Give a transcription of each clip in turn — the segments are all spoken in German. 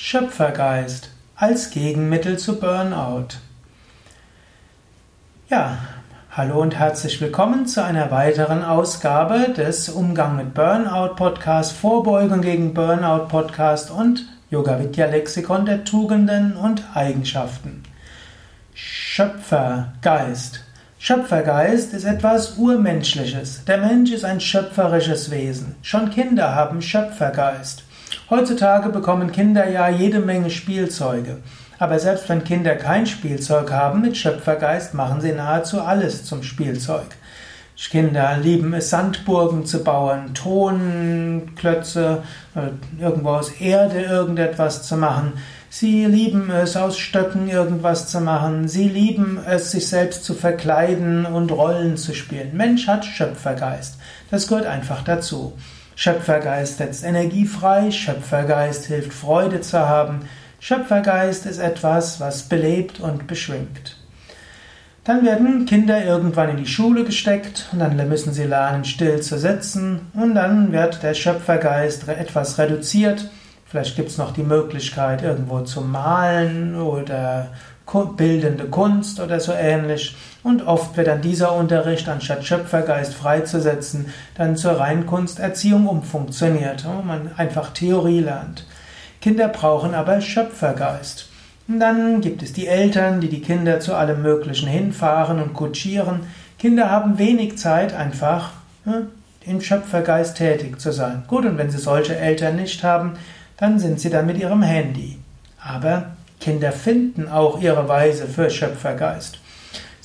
Schöpfergeist als Gegenmittel zu Burnout. Ja, hallo und herzlich willkommen zu einer weiteren Ausgabe des Umgang mit Burnout Podcast, Vorbeugung gegen Burnout Podcast und Yoga Vidya Lexikon der Tugenden und Eigenschaften. Schöpfergeist. Schöpfergeist ist etwas Urmenschliches. Der Mensch ist ein schöpferisches Wesen. Schon Kinder haben Schöpfergeist. Heutzutage bekommen Kinder ja jede Menge Spielzeuge. Aber selbst wenn Kinder kein Spielzeug haben, mit Schöpfergeist machen sie nahezu alles zum Spielzeug. Kinder lieben es, Sandburgen zu bauen, Tonklötze, äh, irgendwo aus Erde irgendetwas zu machen. Sie lieben es, aus Stöcken irgendwas zu machen. Sie lieben es, sich selbst zu verkleiden und Rollen zu spielen. Mensch hat Schöpfergeist. Das gehört einfach dazu. Schöpfergeist setzt Energie frei, Schöpfergeist hilft Freude zu haben. Schöpfergeist ist etwas, was belebt und beschwingt. Dann werden Kinder irgendwann in die Schule gesteckt und dann müssen sie lernen, still zu sitzen und dann wird der Schöpfergeist etwas reduziert. Vielleicht gibt es noch die Möglichkeit, irgendwo zu malen oder bildende Kunst oder so ähnlich. Und oft wird dann dieser Unterricht, anstatt Schöpfergeist freizusetzen, dann zur Reinkunsterziehung umfunktioniert, wo man einfach Theorie lernt. Kinder brauchen aber Schöpfergeist. Und dann gibt es die Eltern, die die Kinder zu allem Möglichen hinfahren und kutschieren. Kinder haben wenig Zeit, einfach im Schöpfergeist tätig zu sein. Gut, und wenn sie solche Eltern nicht haben, dann sind sie dann mit ihrem Handy. Aber Kinder finden auch ihre Weise für Schöpfergeist.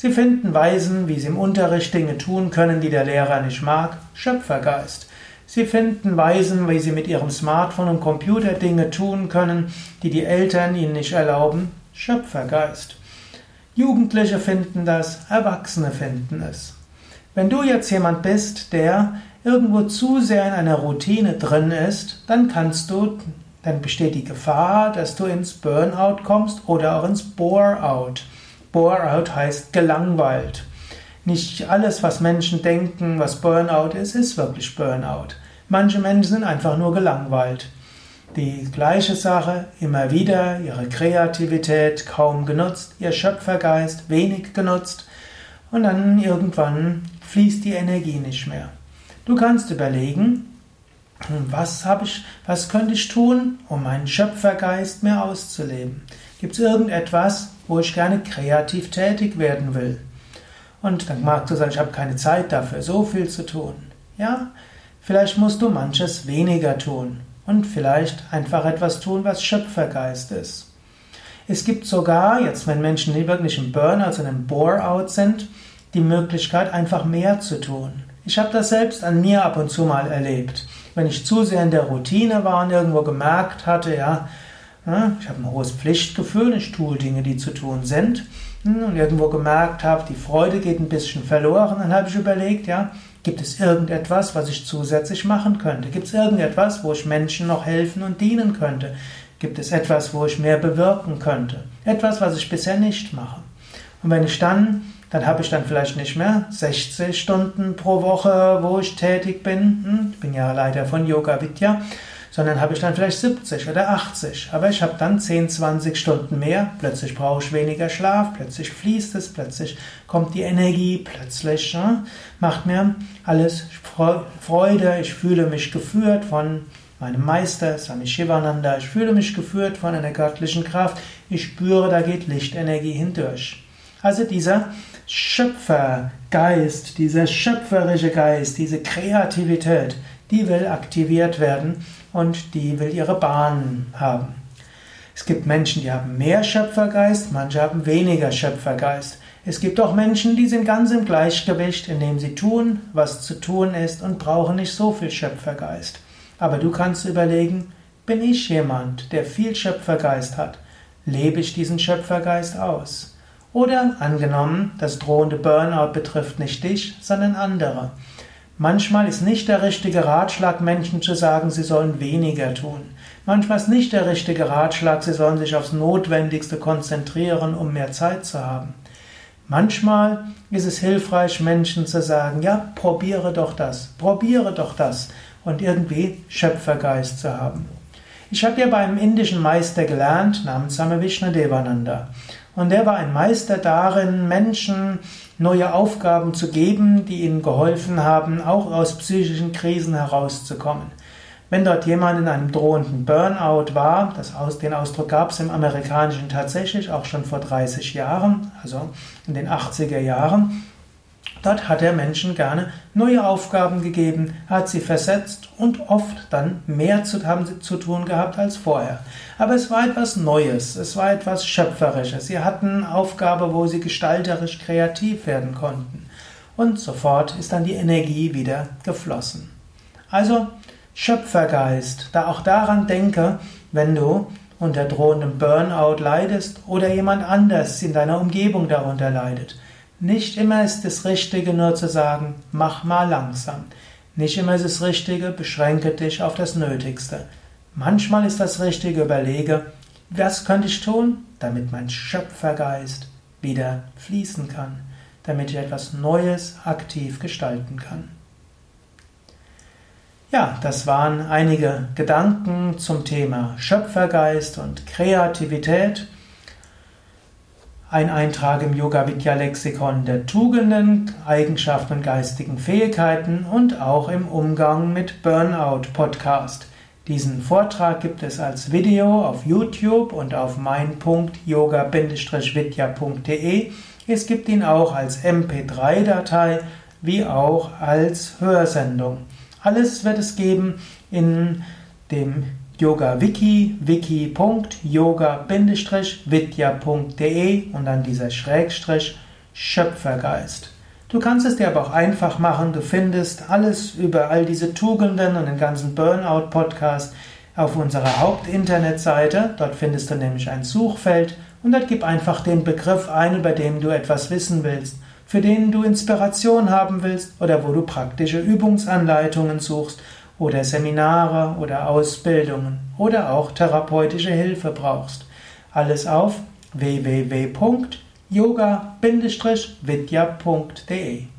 Sie finden Weisen, wie sie im Unterricht Dinge tun können, die der Lehrer nicht mag, Schöpfergeist. Sie finden Weisen, wie sie mit ihrem Smartphone und Computer Dinge tun können, die die Eltern ihnen nicht erlauben, Schöpfergeist. Jugendliche finden das, Erwachsene finden es. Wenn du jetzt jemand bist, der irgendwo zu sehr in einer Routine drin ist, dann kannst du dann besteht die Gefahr, dass du ins Burnout kommst oder auch ins Bore-out. Bore-out heißt gelangweilt. Nicht alles, was Menschen denken, was Burnout ist, ist wirklich Burnout. Manche Menschen sind einfach nur gelangweilt. Die gleiche Sache, immer wieder, ihre Kreativität kaum genutzt, ihr Schöpfergeist wenig genutzt und dann irgendwann fließt die Energie nicht mehr. Du kannst überlegen, was habe ich, was könnte ich tun, um meinen Schöpfergeist mehr auszuleben? Gibt es irgendetwas, wo ich gerne kreativ tätig werden will? Und dann magst du sagen, ich habe keine Zeit dafür, so viel zu tun. Ja, vielleicht musst du manches weniger tun und vielleicht einfach etwas tun, was Schöpfergeist ist. Es gibt sogar, jetzt wenn Menschen wirklich im Burnout, also im Bore-out sind, die Möglichkeit, einfach mehr zu tun. Ich habe das selbst an mir ab und zu mal erlebt wenn ich zu sehr in der Routine war und irgendwo gemerkt hatte, ja, ich habe ein hohes Pflichtgefühl, ich tue Dinge, die zu tun sind, hm, und irgendwo gemerkt habe, die Freude geht ein bisschen verloren, dann habe ich überlegt, ja, gibt es irgendetwas, was ich zusätzlich machen könnte? Gibt es irgendetwas, wo ich Menschen noch helfen und dienen könnte? Gibt es etwas, wo ich mehr bewirken könnte? Etwas, was ich bisher nicht mache. Und wenn ich dann dann habe ich dann vielleicht nicht mehr 60 Stunden pro Woche, wo ich tätig bin. Hm, ich bin ja leider von Yoga Vidya, sondern habe ich dann vielleicht 70 oder 80. Aber ich habe dann 10, 20 Stunden mehr. Plötzlich brauche ich weniger Schlaf, plötzlich fließt es, plötzlich kommt die Energie, plötzlich ne, macht mir alles Freude. Ich fühle mich geführt von meinem Meister, Swami Shivananda. Ich fühle mich geführt von einer göttlichen Kraft. Ich spüre, da geht Lichtenergie hindurch. Also dieser Schöpfergeist, dieser schöpferische Geist, diese Kreativität, die will aktiviert werden und die will ihre Bahn haben. Es gibt Menschen, die haben mehr Schöpfergeist, manche haben weniger Schöpfergeist. Es gibt auch Menschen, die sind ganz im Gleichgewicht, indem sie tun, was zu tun ist und brauchen nicht so viel Schöpfergeist. Aber du kannst überlegen, bin ich jemand, der viel Schöpfergeist hat? Lebe ich diesen Schöpfergeist aus? Oder angenommen, das drohende Burnout betrifft nicht dich, sondern andere. Manchmal ist nicht der richtige Ratschlag, Menschen zu sagen, sie sollen weniger tun. Manchmal ist nicht der richtige Ratschlag, sie sollen sich aufs Notwendigste konzentrieren, um mehr Zeit zu haben. Manchmal ist es hilfreich, Menschen zu sagen, ja, probiere doch das, probiere doch das und irgendwie Schöpfergeist zu haben. Ich habe ja bei einem indischen Meister gelernt, namens Same Devananda. Und der war ein Meister darin, Menschen neue Aufgaben zu geben, die ihnen geholfen haben, auch aus psychischen Krisen herauszukommen. Wenn dort jemand in einem drohenden Burnout war, aus, den Ausdruck gab es im Amerikanischen tatsächlich auch schon vor 30 Jahren, also in den 80er Jahren, Dort hat er Menschen gerne neue Aufgaben gegeben, hat sie versetzt und oft dann mehr zu, haben zu tun gehabt als vorher. Aber es war etwas Neues, es war etwas Schöpferisches. Sie hatten Aufgabe, wo sie gestalterisch kreativ werden konnten. Und sofort ist dann die Energie wieder geflossen. Also Schöpfergeist, da auch daran denke, wenn du unter drohendem Burnout leidest oder jemand anders in deiner Umgebung darunter leidet. Nicht immer ist es Richtige nur zu sagen, mach mal langsam. Nicht immer ist es Richtige, beschränke dich auf das Nötigste. Manchmal ist das Richtige, überlege, was könnte ich tun, damit mein Schöpfergeist wieder fließen kann, damit ich etwas Neues aktiv gestalten kann. Ja, das waren einige Gedanken zum Thema Schöpfergeist und Kreativität. Ein Eintrag im Yoga Vidya Lexikon der Tugenden, Eigenschaften und geistigen Fähigkeiten und auch im Umgang mit Burnout Podcast. Diesen Vortrag gibt es als Video auf YouTube und auf mein.yoga-vidya.de. Es gibt ihn auch als MP3-Datei wie auch als Hörsendung. Alles wird es geben in dem Yoga Wiki, wiki.yoga-vidya.de und dann dieser Schrägstrich Schöpfergeist. Du kannst es dir aber auch einfach machen. Du findest alles über all diese Tugenden und den ganzen Burnout-Podcast auf unserer Hauptinternetseite. Dort findest du nämlich ein Suchfeld und dort gib einfach den Begriff ein, über den du etwas wissen willst, für den du Inspiration haben willst oder wo du praktische Übungsanleitungen suchst oder Seminare oder Ausbildungen oder auch therapeutische Hilfe brauchst. Alles auf www.yoga-vidya.de